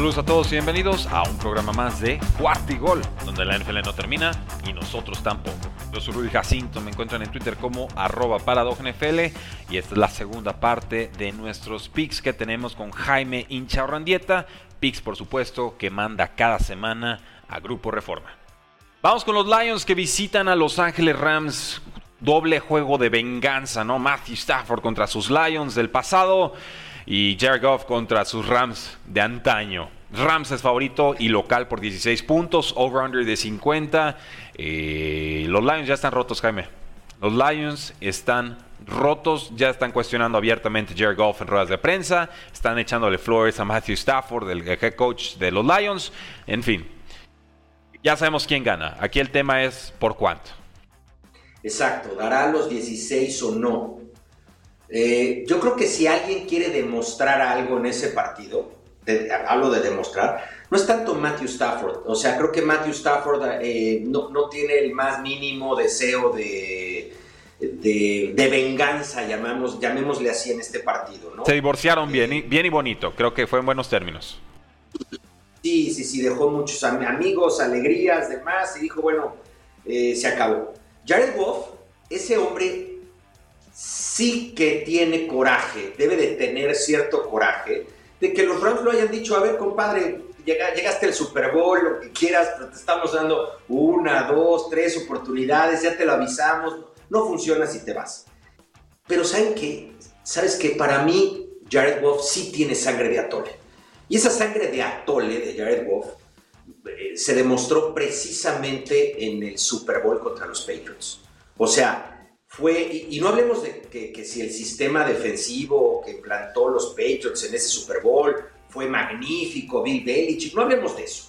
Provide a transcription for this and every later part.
Saludos a todos y bienvenidos a un programa más de Cuarto Gol, donde la NFL no termina y nosotros tampoco. Yo soy Rudy Jacinto, me encuentran en Twitter como arroba NFL y esta es la segunda parte de nuestros picks que tenemos con Jaime Hincha Randieta, picks por supuesto que manda cada semana a Grupo Reforma. Vamos con los Lions que visitan a Los Ángeles Rams, doble juego de venganza, ¿no? Matthew Stafford contra sus Lions del pasado y Jared Goff contra sus Rams de antaño. Rams es favorito y local por 16 puntos, over-under de 50. Eh, los Lions ya están rotos, Jaime. Los Lions están rotos, ya están cuestionando abiertamente Jared Goff en ruedas de prensa, están echándole flores a Matthew Stafford, el head coach de los Lions. En fin, ya sabemos quién gana. Aquí el tema es por cuánto. Exacto, dará los 16 o no. Eh, yo creo que si alguien quiere demostrar algo en ese partido, hablo de demostrar, no es tanto Matthew Stafford. O sea, creo que Matthew Stafford eh, no, tiene el más mínimo deseo de, de, venganza, llamamos, llamémosle así en este partido. Se divorciaron bien, y, bien y bonito, creo que fue en buenos términos. Sí, sí, sí, dejó muchos amigos, alegrías, demás, y dijo, bueno, eh, se acabó. Jared Goff, ese hombre sí que tiene coraje, debe de tener cierto coraje, de que los Rams lo hayan dicho, a ver, compadre, llegaste al Super Bowl, lo que quieras, te estamos dando una, dos, tres oportunidades, ya te lo avisamos, no funciona si te vas. Pero ¿saben qué? ¿Sabes que Para mí, Jared Goff sí tiene sangre de atole. Y esa sangre de atole de Jared Goff eh, se demostró precisamente en el Super Bowl contra los Patriots. O sea, fue, y, no hablemos de que, si el sistema defensivo que implantó los Patriots en ese Super Bowl fue magnífico, Bill Belichick, no hablemos de eso.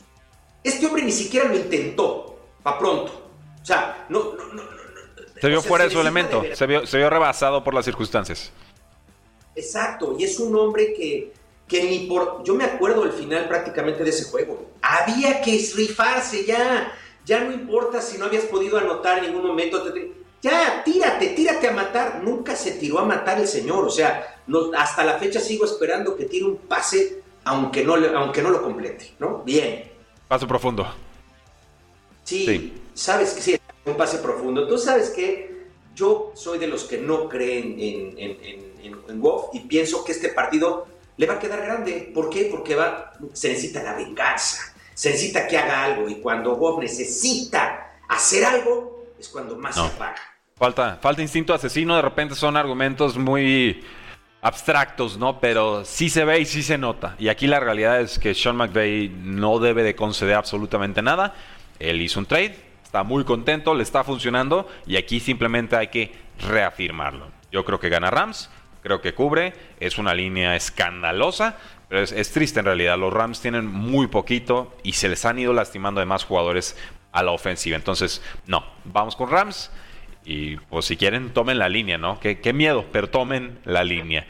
Este hombre ni siquiera lo intentó, para pronto. O sea, no, no, no, se vio fuera de su elemento, se vio, se vio rebasado por las circunstancias. Exacto, y es un hombre que, que ni por. Yo me acuerdo del final prácticamente de ese juego. Había que rifarse ya. Ya no importa si no habías podido anotar en ningún momento. Ya, tírate, tírate a matar. Nunca se tiró a matar el señor. O sea, hasta la fecha sigo esperando que tire un pase, aunque no, aunque no lo complete, ¿no? Bien. Pase profundo. Sí, sabes que sí, un pase profundo. Tú sabes que yo soy de los que no creen en, en, en, Wolf y pienso que este partido le va a quedar grande. ¿Por qué? Porque va, se necesita la venganza, se necesita que haga algo y cuando Wolf necesita hacer algo es cuando más se paga. Falta, falta instinto asesino, de repente son argumentos muy abstractos, ¿no? Pero sí se ve y sí se nota. Y aquí la realidad es que Sean McVay no debe de conceder absolutamente nada. Él hizo un trade, está muy contento, le está funcionando y aquí simplemente hay que reafirmarlo. Yo creo que gana Rams, creo que cubre, es una línea escandalosa, pero es, es triste en realidad. Los Rams tienen muy poquito y se les han ido lastimando de más jugadores a la ofensiva. Entonces, no, vamos con Rams. Y pues si quieren, tomen la línea, ¿no? Qué, qué miedo, pero tomen la línea.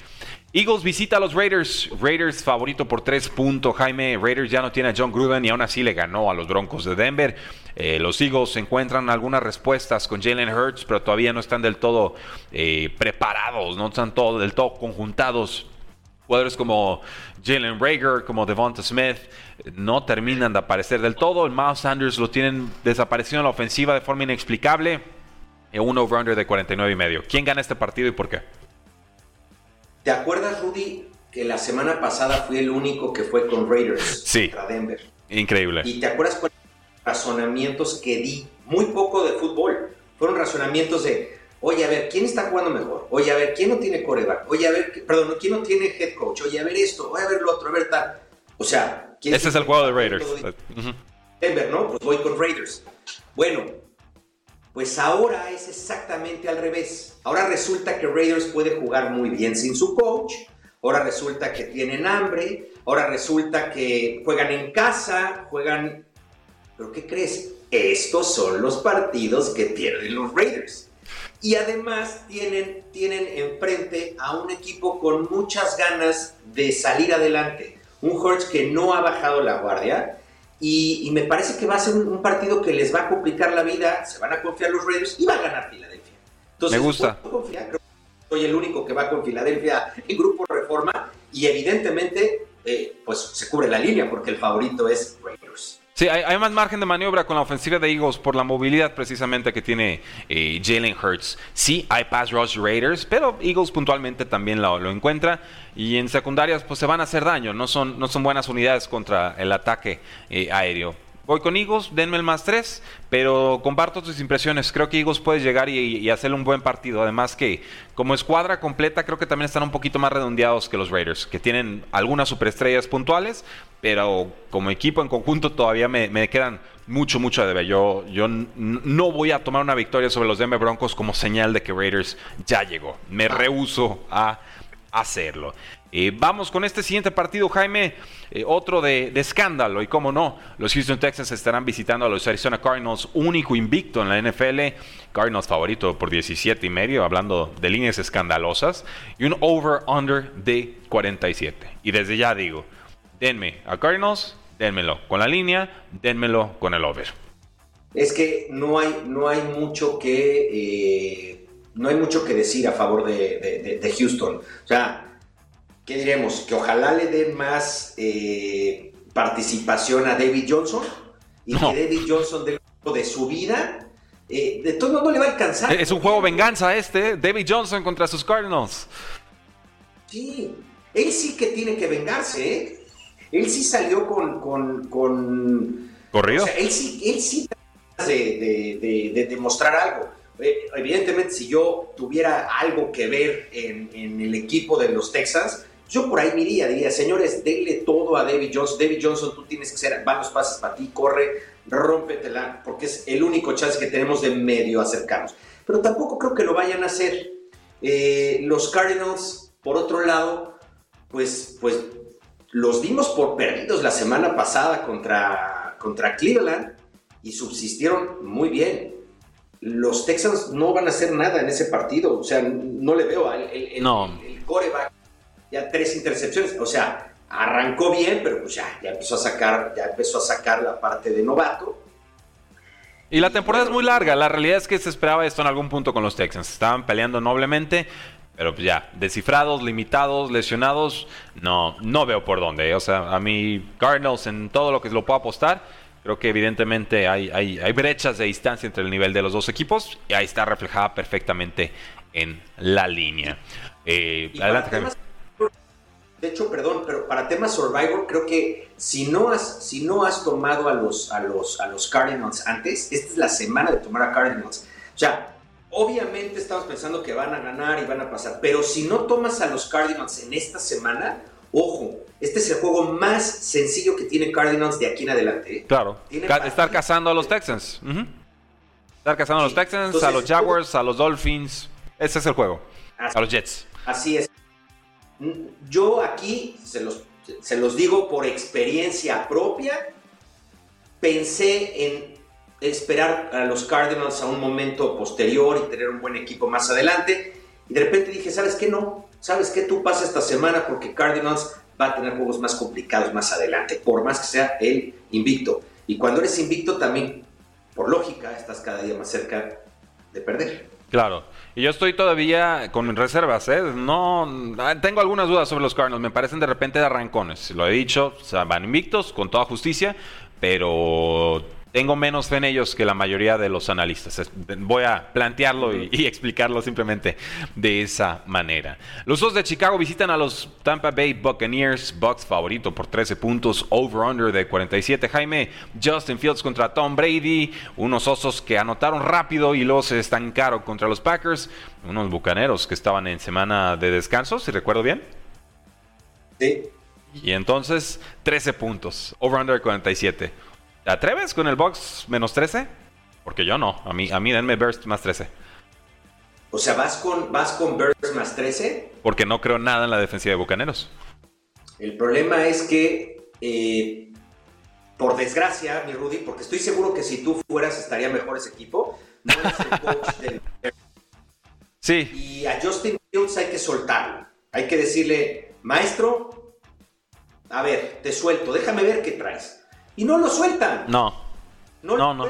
Eagles visita a los Raiders. Raiders favorito por 3 puntos. Jaime Raiders ya no tiene a John Gruden y aún así le ganó a los Broncos de Denver. Eh, los Eagles encuentran algunas respuestas con Jalen Hurts, pero todavía no están del todo eh, preparados, no están todo, del todo conjuntados. Jugadores como Jalen Rager, como Devonta Smith, no terminan de aparecer del todo. El Miles Sanders lo tienen desaparecido en la ofensiva de forma inexplicable un over-under de 49 y medio. ¿Quién gana este partido y por qué? ¿Te acuerdas, Rudy, que la semana pasada fui el único que fue con Raiders sí. contra Denver? Increíble. ¿Y te acuerdas cuáles razonamientos que di? Muy poco de fútbol. Fueron razonamientos de, oye, a ver, ¿quién está jugando mejor? Oye, a ver, ¿quién no tiene coreback? Oye, a ver, perdón, ¿quién no tiene head coach? Oye, a ver esto, oye, a ver lo otro, a ver tal. O sea, ¿quién Ese es el juego de Raiders. Denver, ¿no? Pues voy con Raiders. Bueno, pues ahora es exactamente al revés. Ahora resulta que Raiders puede jugar muy bien sin su coach. Ahora resulta que tienen hambre. Ahora resulta que juegan en casa, juegan... ¿Pero qué crees? Estos son los partidos que pierden los Raiders. Y además tienen, tienen enfrente a un equipo con muchas ganas de salir adelante. Un Hurts que no ha bajado la guardia. Y, me parece que va a ser un, partido que les va a complicar la vida. Se van a confiar los Raiders y va a ganar Filadelfia. Entonces, me gusta. soy el único que va con Filadelfia en Grupo Reforma. Y evidentemente, eh, pues se cubre la línea porque el favorito es Raiders. Sí, hay, más margen de maniobra con la ofensiva de Eagles por la movilidad precisamente que tiene eh, Jalen Hurts. Sí, hay pass rush Raiders, pero Eagles puntualmente también lo, encuentra. Y en secundarias pues se van a hacer daño, no son, no son buenas unidades contra el ataque eh, aéreo. Voy con Eagles, denme el más 3, pero comparto tus impresiones. Creo que Eagles puede llegar y, y, hacer un buen partido. Además que como escuadra completa creo que también están un poquito más redondeados que los Raiders, que tienen algunas superestrellas puntuales, pero como equipo en conjunto todavía me, quedan mucho, mucho a deber. Yo, yo no voy a tomar una victoria sobre los Denver Broncos como señal de que Raiders ya llegó. Me rehuso a hacerlo. Eh, vamos con este siguiente partido, Jaime, eh, otro de, escándalo, y cómo no, los Houston Texans estarán visitando a los Arizona Cardinals, único invicto en la NFL, Cardinals favorito por 17 y medio, hablando de líneas escandalosas, y un over-under de 47. Y desde ya digo, denme a Cardinals, denmelo con la línea, denmelo con el over. Es que no hay, no hay mucho que eh, no hay mucho que decir a favor de, Houston. O sea, ¿qué diremos? Que ojalá le den más eh, participación a David Johnson y que David Johnson de, de su vida. Eh, de todo no le va a alcanzar. Es un juego venganza este, David Johnson contra sus Cardinals. Sí, él sí que tiene que vengarse, ¿eh? él sí salió con... con, ¿Corrido? él sí, él sí de, de, demostrar algo. Eh, evidentemente, si yo tuviera algo que ver en, el equipo de los Texans, yo por ahí miría, diría, señores, denle todo a David Johnson. David Johnson, tú tienes que ser, van los pases para ti, corre, rómpetela, porque es el único chance que tenemos de medio acercarnos. Pero tampoco creo que lo vayan a hacer. Eh, los Cardinals, por otro lado, pues, pues los vimos por perdidos la semana pasada contra, contra Cleveland y subsistieron muy bien. Los Texans no van a hacer nada en ese partido, o sea, no le veo al el, el, coreback ya tres intercepciones, o sea, arrancó bien, pero pues ya, ya empezó a sacar, ya empezó a sacar la parte de novato. Y la temporada es muy larga, la realidad es que se esperaba esto en algún punto con los Texans, estaban peleando noblemente, pero pues ya, descifrados, limitados, lesionados, no, no veo por dónde. O sea, a mí Cardinals en todo lo que lo puedo apostar, creo que evidentemente hay, hay, hay brechas de distancia entre el nivel de los dos equipos y ahí está reflejada perfectamente en la línea. Eh, adelante, de hecho, perdón, pero para temas Survivor, creo que si no has, si no has tomado a los, a, los, a los Cardinals antes, esta es la semana de tomar a Cardinals. O sea, Obviamente estamos pensando que van a ganar y van a pasar, pero si no tomas a los Cardinals en esta semana, ojo, este es el juego más sencillo que tiene Cardinals de aquí en adelante. ¿eh? Claro, estar cazando a los Texans. Estar cazando a los Texans, a los Jaguars, a los Dolphins. Ese es el juego. a los Jets. Así es. Yo aquí se los, se los digo por experiencia propia. Pensé en esperar a los Cardinals a un momento posterior y tener un buen equipo más adelante. Y de repente dije, ¿sabes qué? No, ¿sabes qué? Tú pasa esta semana porque Cardinals va a tener juegos más complicados más adelante, por más que sea el invicto. Y cuando eres invicto también, por lógica, estás cada día más cerca de perder. Claro. Y yo estoy todavía con reservas, ¿eh? No, tengo algunas dudas sobre los Cardinals. Me parecen de repente de arrancones. Lo he dicho, van invictos con toda justicia, pero tengo menos fe en ellos que la mayoría de los analistas. Voy a plantearlo y, explicarlo simplemente de esa manera. Los dos de Chicago visitan a los Tampa Bay Buccaneers, Bucks favorito por 13 puntos, over-under de 47. Jaime, Justin Fields contra Tom Brady, unos osos que anotaron rápido y luego se estancaron contra los Packers, unos bucaneros que estaban en semana de descanso, si recuerdo bien. Sí. Y entonces, 13 puntos, over-under de 47. ¿Te atreves con el box menos 13? Porque yo no. A mí, a mí denme Burst más 13. O sea, ¿vas con, vas con Burst más 13? Porque no creo nada en la defensiva de Bucaneros. El problema es que, eh, por desgracia, mi Rudy, porque estoy seguro que si tú fueras estaría mejor ese equipo, no eres el coach del... Sí. Y a Justin Fields hay que soltarlo. Hay que decirle, maestro, a ver, te suelto, déjame ver qué traes. Y no lo sueltan. No. No, No, lo no.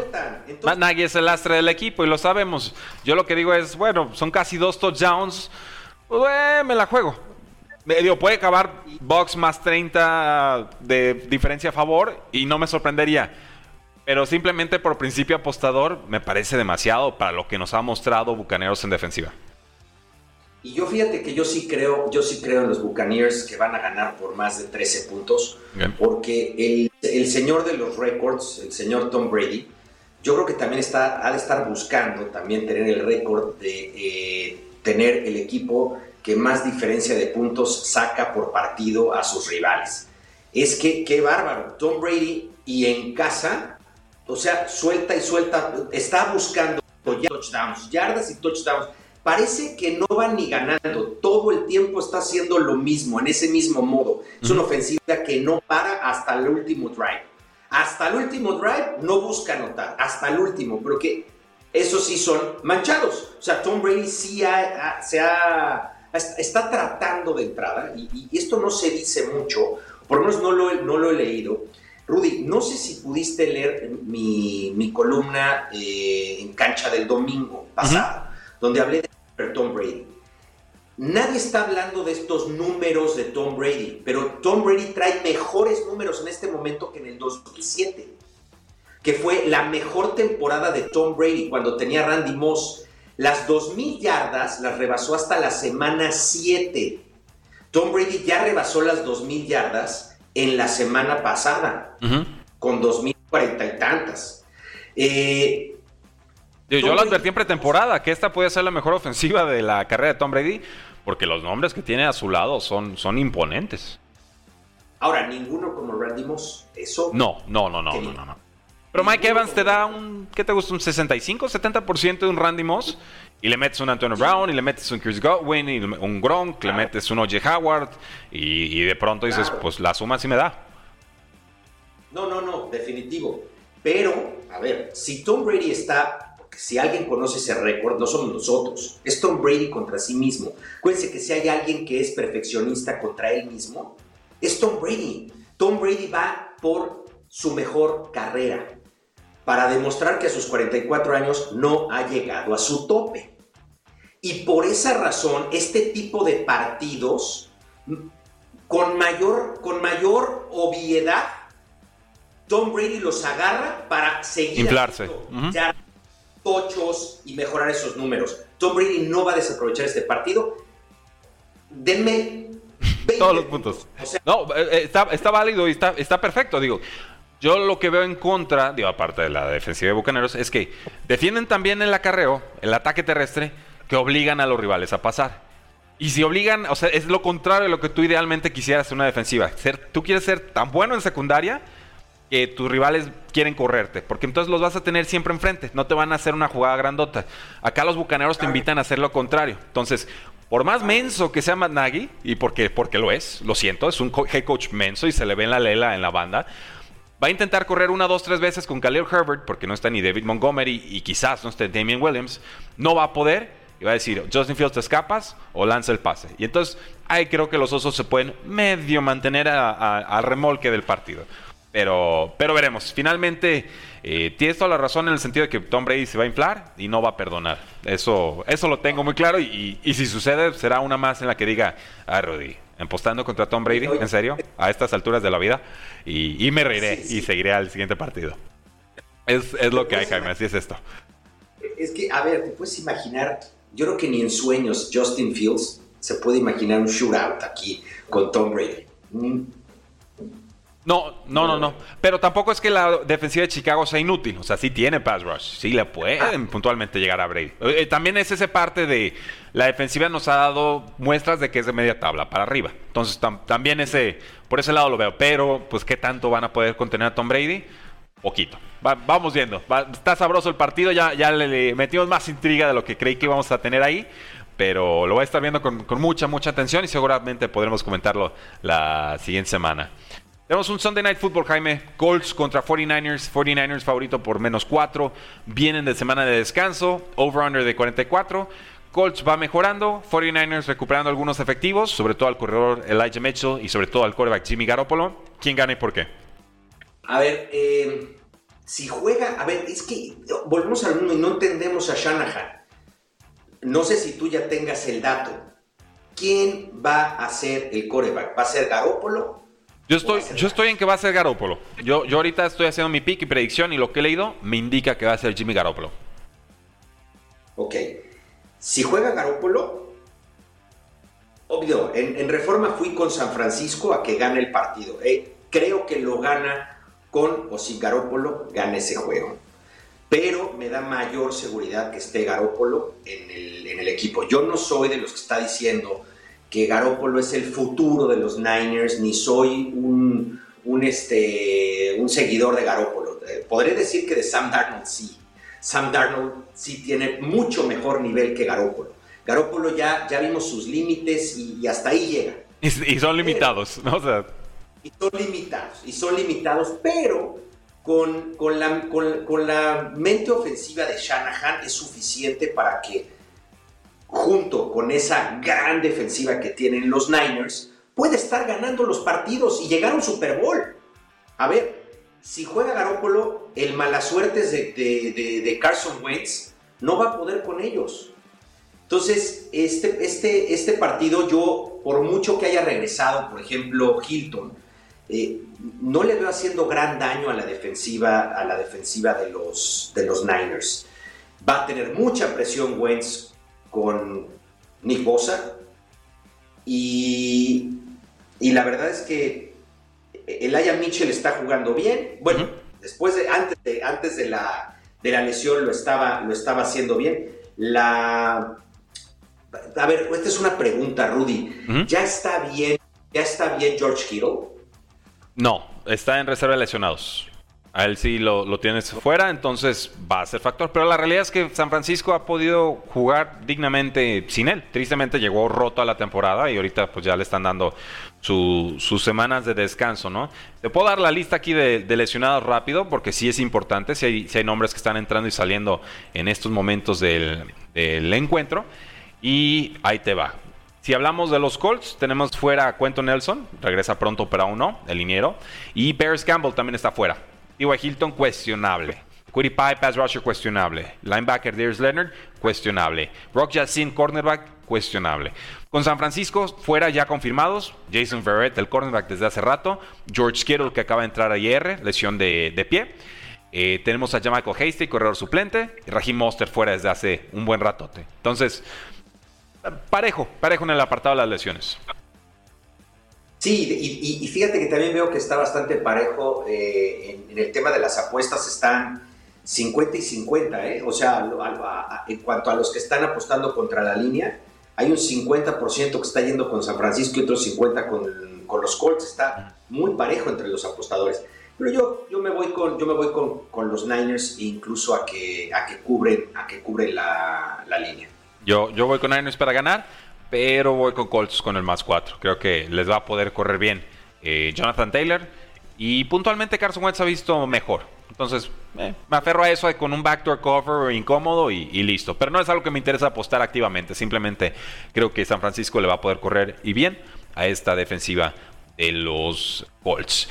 Entonces, Nagy es el astre del equipo y lo sabemos. Yo lo que digo es, bueno, son casi dos touchdowns. Pues, eh, me la juego. Me digo, puede acabar box más 30 de diferencia a favor y no me sorprendería. Pero simplemente por principio apostador me parece demasiado para lo que nos ha mostrado Bucaneros en defensiva. Y yo fíjate que yo sí creo, yo sí creo en los Buccaneers que van a ganar por más de 13 puntos. Bien. porque el, el señor de los récords, el señor Tom Brady, yo creo que también está, ha de estar buscando también tener el récord de eh, tener el equipo que más diferencia de puntos saca por partido a sus rivales. Es que, qué bárbaro, Tom Brady y en casa, o sea, suelta y suelta, está buscando touchdowns, yardas y touchdowns. Parece que no va ni ganando, todo el tiempo está haciendo lo mismo, en ese mismo modo. Es una ofensiva que no para hasta el último drive. Hasta el último drive no busca anotar, hasta el último, pero que esos sí son manchados. O sea, Tom Brady sí ha- ha- se ha, está tratando de entrada, y, y esto no se dice mucho, por lo menos no lo, he- no lo he leído. Rudy, no sé si pudiste leer mi, mi columna eh, en cancha del domingo pasado, donde hablé de Tom Brady. Nadie está hablando de estos números de Tom Brady, pero Tom Brady trae mejores números en este momento que en el 2007, que fue la mejor temporada de Tom Brady cuando tenía Randy Moss. Las 2.000 yardas las rebasó hasta la semana 7. Tom Brady ya rebasó las 2.000 yardas en la semana pasada, con 2.040 y tantas. Eh, Yo Tom lo advertí en pretemporada que esta puede ser la mejor ofensiva de la carrera de Tom Brady porque los nombres que tiene a su lado son, son imponentes. ahora, ninguno como Randy Moss. Eso No, no, no, no, no, no, no. Pero Mike Evans te da un, ¿qué te gusta? Un 65, 70% de un Randy Moss y le metes un Antonio Brown y le metes un Chris Godwin y un Gronk, le metes un O.J. Howard y, y de pronto dices, Claro. pues la suma sí me da. No, no, no, definitivo. Pero, a ver, si Tom Brady está, si alguien conoce ese récord, no somos nosotros, es Tom Brady contra sí mismo. Acuérdense que si hay alguien que es perfeccionista contra él mismo, es Tom Brady. Tom Brady va por su mejor carrera para demostrar que a sus 44 años no ha llegado a su tope. Y por esa razón, este tipo de partidos, con mayor, con mayor obviedad, Tom Brady los agarra para seguir Inflarse. Ujú. ya tochos y mejorar esos números. Tom Brady no va a desaprovechar este partido. Denme 20 Todos los puntos. O sea, No, eh, eh, está, está válido y está, está perfecto. Digo, yo lo que veo en contra, digo, aparte de la defensiva de Bucaneros, es que defienden también el acarreo, el ataque terrestre, que obligan a los rivales a pasar. Y si obligan, o sea, es lo contrario de lo que tú idealmente quisieras en una defensiva. Ser, tú quieres ser tan bueno en secundaria que tus rivales quieren correrte, porque entonces los vas a tener siempre enfrente, no te van a hacer una jugada grandota. Acá los bucaneros te invitan a hacer lo contrario. Entonces, por más menso que sea Matt Nagy, y porque, porque lo es, lo siento, es un head coach menso y se le ve en la lela en la banda, va a intentar correr una, dos, tres veces con Khalil Herbert, porque no está ni David Montgomery y quizás no esté Damian Williams, no va a poder. Y va a decir, Justin Fields, ¿te escapas o lanza el pase? Y entonces ahí creo que los osos se pueden medio mantener al remolque del partido. Pero, pero veremos. Finalmente, eh, tienes toda la razón en el sentido de que Tom Brady se va a inflar y no va a perdonar. Eso, eso lo tengo muy claro. Y, y si sucede, será una más en la que diga, ah, Rudy, apostando contra Tom Brady, ¿en serio? A estas alturas de la vida. Y, y me reiré Sí, sí. y seguiré al siguiente partido. Es, es lo que hay, Jaime, así es esto. Es que, a ver, te puedes imaginar, yo creo que ni en sueños Justin Fields se puede imaginar un shootout aquí con Tom Brady. Mm, No, no, no, no. Pero tampoco es que la defensiva de Chicago sea inútil. O sea, sí tiene pass rush. Sí le pueden puntualmente llegar a Brady. Eh, también es esa parte de la defensiva nos ha dado muestras de que es de media tabla para arriba. Entonces tam- también ese, por ese lado lo veo. Pero, pues, ¿qué tanto van a poder contener a Tom Brady? poquito. vamos viendo. está sabroso el partido. Ya, ya le, metimos más intriga de lo que creí que íbamos a tener ahí. Pero lo voy a estar viendo con, con mucha, mucha atención y seguramente podremos comentarlo la siguiente semana. Tenemos un Sunday Night Football, Jaime. Colts contra 49ers. 49ers favorito por menos 4. Vienen de semana de descanso. Over-under de 44. Colts va mejorando. 49ers recuperando algunos efectivos. Sobre todo al corredor Elijah Mitchell y sobre todo al quarterback Jimmy Garoppolo. ¿Quién gana y por qué? A ver, eh, si juega. A ver, es que volvemos al mundo y no entendemos a Shanahan. No sé si tú ya tengas el dato. ¿Quién va a ser el coreback? ¿Va a ser Garoppolo yo estoy, yo estoy en que va a ser Garoppolo. Yo, yo ahorita estoy haciendo mi pick y predicción y lo que he leído me indica que va a ser Jimmy Garoppolo. Ok. Si juega Garoppolo, obvio, en, Reforma fui con San Francisco a que gane el partido. Eh, creo que lo gana con o sin Garoppolo, gana ese juego. Pero me da mayor seguridad que esté el, en el equipo. Yo no soy de los que está diciendo que Garoppolo es el futuro de los Niners, ni soy un, un, este, un seguidor de Garoppolo. Eh, podré decir que de Sam Darnold sí. Sam Darnold sí tiene mucho mejor nivel que Garoppolo. Garoppolo ya, ya vimos sus límites y, hasta ahí llega. Y, son limitados, ¿no? y son limitados, y son limitados, pero con, con, la, con la mente ofensiva de Shanahan es suficiente para que junto con esa gran defensiva que tienen los Niners, puede estar ganando los partidos y llegar a un Super Bowl. A ver, si juega Garoppolo, el mala suerte de, de, Carson Wentz no va a poder con ellos. Entonces, este, este, este partido yo, por mucho que haya regresado, por ejemplo, Hilton, eh, no le veo haciendo gran daño a la defensiva, a la defensiva de los, de los Niners. Va a tener mucha presión Wentz con Nick Bosa. Y, y la verdad es que Aya Mitchell está jugando bien. Bueno, después de, antes de, antes de la, de la lesión lo estaba, lo estaba haciendo bien. La. A ver, esta es una pregunta, Rudy. ¿Ya está bien? ¿Ya está bien George Kittle? No, está en reserva de lesionados. A él sí lo, tienes fuera, entonces va a ser factor. Pero la realidad es que San Francisco ha podido jugar dignamente sin él. Tristemente llegó roto a la temporada y ahorita pues ya le están dando sus semanas de descanso, ¿no? Te puedo dar la lista aquí de, lesionados rápido porque sí es importante, si hay, si hay, nombres que están entrando y saliendo en estos momentos del, del encuentro. Y ahí te va. Si hablamos de los Colts, tenemos fuera a Quentin Nelson, regresa pronto pero aún no, el liniero. Y Paris Campbell también está fuera. T.Y. Hilton, cuestionable. Quiddy Pie, pass rusher, cuestionable. Linebacker Darius Leonard, cuestionable. Rock Jacin, cornerback, cuestionable. Con San Francisco, fuera ya confirmados. Jason Verrett, el cornerback desde hace rato. George Kittle, que acaba de entrar ayer, lesión de, pie. Eh, tenemos a Jamichael Hasty, corredor suplente. Y Raheem Monster fuera desde hace un buen ratote. Entonces, parejo, parejo en el apartado de las lesiones. Sí, y, fíjate que también veo que está bastante parejo eh, en, el tema de las apuestas, están 50 y 50, ¿eh? o sea, en cuanto a los que están apostando contra la línea, hay un 50% que está yendo con San Francisco y otro 50% con, con, los Colts, está muy parejo entre los apostadores. Pero yo, yo me voy, con, yo me voy con, con los Niners incluso a que, a que cubren, a que cubren la, la línea. Yo, yo voy con Niners para ganar pero voy con Colts con el más 4. Creo que les va a poder correr bien eh, Jonathan Taylor. Y puntualmente Carson Wentz ha visto mejor. Entonces, eh, me aferro a eso con un backdoor cover incómodo y, y, listo. Pero no es algo que me interesa apostar activamente. Simplemente creo que San Francisco le va a poder correr y bien a esta defensiva de los Colts.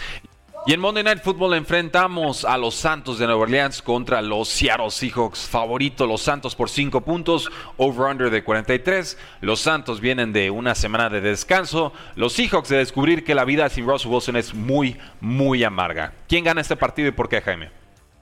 Y en Monday Night Football enfrentamos a los Santos de Nueva Orleans contra los Seattle Seahawks. Favorito los Santos por 5 puntos, over-under de 43. Los Santos vienen de una semana de descanso. Los Seahawks de descubrir que la vida sin Russell Wilson es muy, muy amarga. ¿Quién gana este partido y por qué, Jaime?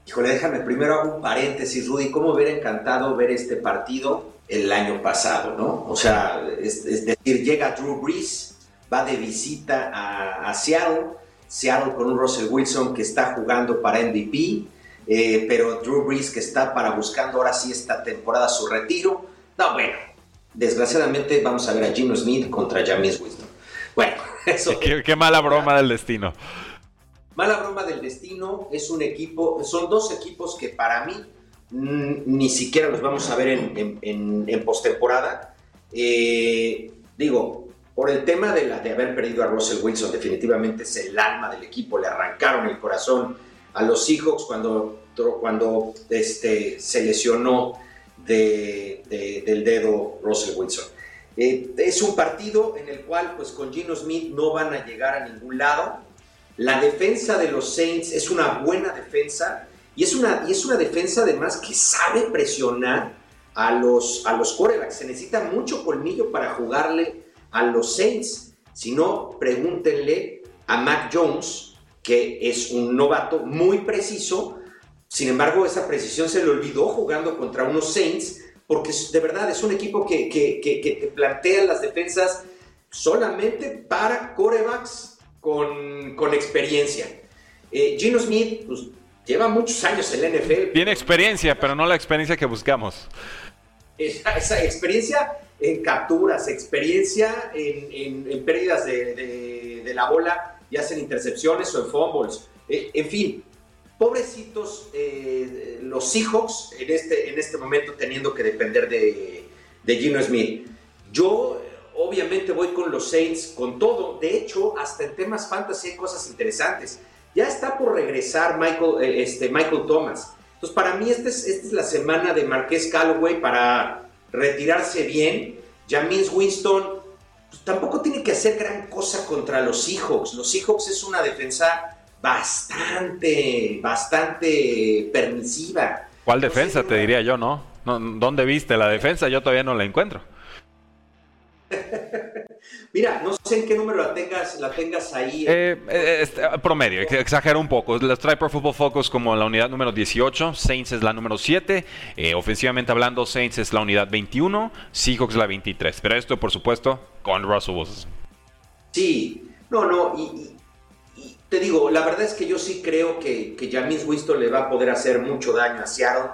Híjole, déjame primero hago un paréntesis, Rudy. ¿Cómo hubiera encantado ver este partido el año pasado, no? O sea, es, decir, llega Drew Brees, va de visita a Seattle Seattle con un Russell Wilson que está jugando para MVP, eh, pero Drew Brees que está para buscando ahora sí esta temporada su retiro. No, bueno, desgraciadamente vamos a ver a Gino Smith contra James Winston. Bueno, eso. Qué, qué mala broma del destino. Mala broma del destino es un equipo, son dos equipos que para mí mm, ni siquiera los vamos a ver en, en, postemporada. Eh, digo, por el tema de, haber perdido a Russell Wilson, definitivamente es el alma del equipo, le arrancaron el corazón a los Seahawks cuando, cuando este, se lesionó de, del dedo Russell Wilson. Eh, es un partido en el cual, pues con Gino Smith no van a llegar a ningún lado. La defensa de los Saints es una buena defensa y es una, y es una defensa además que sabe presionar a los, a los corebacks. Se necesita mucho colmillo para jugarle a los Saints. Si no, pregúntenle a Mac Jones, que es un novato muy preciso. Sin embargo, esa precisión se le olvidó jugando contra unos Saints porque de verdad es un equipo que, que, plantea las defensas solamente para corebacks con, con experiencia. Eh, Gino Smith pues, lleva muchos años en la NFL. Tiene experiencia, pero no la experiencia que buscamos. Esa, experiencia en capturas, experiencia en, en, pérdidas de, de, la bola, ya sea en intercepciones o en fumbles. Eh, en fin, Pobrecitos eh, los Seahawks en este, en este momento teniendo que depender de, de Gino Smith. Yo obviamente voy con los Saints con todo. De hecho, hasta en temas fantasy hay cosas interesantes. Ya está por regresar Michael, eh, este, Michael Thomas. Entonces, para mí, esta es, esta es la semana de Marqués Calloway para retirarse bien. James Winston pues, tampoco tiene que hacer gran cosa contra los Seahawks. Los Seahawks es una defensa bastante, bastante permisiva. ¿Cuál defensa? te diría yo, ¿no? ¿Dónde viste la defensa? Yo todavía no la encuentro. Mira, no sé en qué número la tengas, la tengas ahí. Eh, eh, este, promedio, exagero un poco. La trae por Football Focus como la unidad número 18, Saints es la número 7, eh, ofensivamente hablando, Saints es la unidad 21, Seahawks la 23. Pero esto, por supuesto, con Russell Wilson. Sí, no, no, y, te digo, la verdad es que yo sí creo que, que James Winston le va a poder hacer mucho daño a Seattle.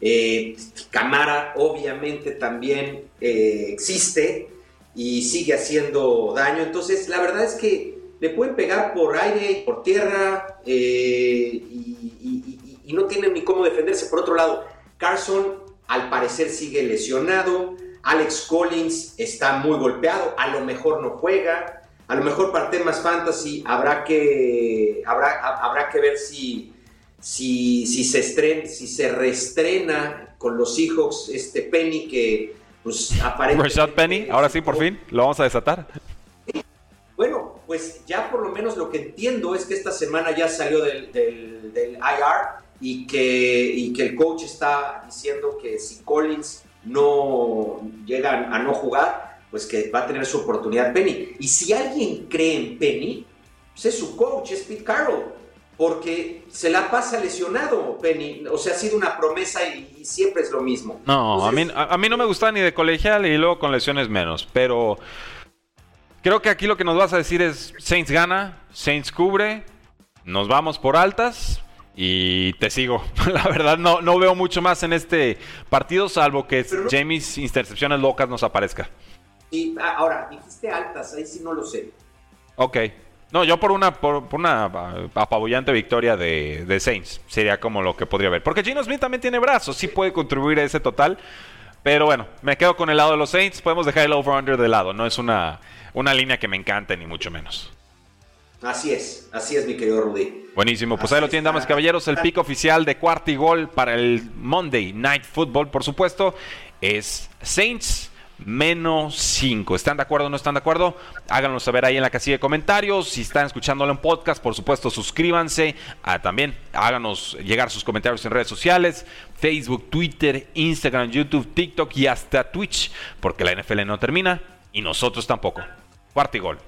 Eh, Camara obviamente también eh, existe y sigue haciendo daño. Entonces, la verdad es que le pueden pegar por aire y por tierra eh, y, no tienen ni cómo defenderse. Por otro lado, Carson al parecer sigue lesionado. Alex Collins está muy golpeado, a lo mejor no juega. A lo mejor para temas fantasy habrá que, habrá, habrá que ver si, si, si, se estrena, si se reestrena con los Seahawks este Penny que pues aparentemente... Rashad Penny, ahora sí, por fin, lo vamos a desatar. Bueno, pues ya por lo menos lo que entiendo es que esta semana ya salió del, del, del IR y que, y que el coach está diciendo que si Collins no llega a no jugar, pues que va a tener su oportunidad Penny. Y si alguien cree en Penny, pues es su coach, es Pete Carroll, porque se la pasa lesionado Penny, o sea, ha sido una promesa y, siempre es lo mismo. No, a, mí, a, mí no me gusta ni de colegial y luego con lesiones menos, pero creo que aquí lo que nos vas a decir es Saints gana, Saints cubre, nos vamos por altas, y te sigo. La verdad, no, no veo mucho más en este partido, salvo que Jamie's intercepciones locas nos aparezca. Y ah, ahora, dijiste altas, ahí sí no lo sé. Ok. No, yo por una, por, una apabullante victoria de, Saints sería como lo que podría haber. Porque Gino Smith también tiene brazos, sí puede contribuir a ese total. Pero bueno, me quedo con el lado de los Saints. Podemos dejar el over-under de lado. No es una, una línea que me encante, ni mucho menos. Así es, así es, mi querido Rudy. Buenísimo, pues ahí lo tienen, damas y caballeros. El pico oficial de cuarto y gol para el Monday Night Football, por supuesto, es Saints menos 5. ¿Están de acuerdo o no están de acuerdo? Háganos saber ahí en la casilla de comentarios. Si están escuchándolo en podcast, por supuesto, suscríbanse. Ah, también háganos llegar sus comentarios en redes sociales. Facebook, Twitter, Instagram, YouTube, TikTok y hasta Twitch. Porque la NFL no termina y nosotros tampoco. Cuarto y gol.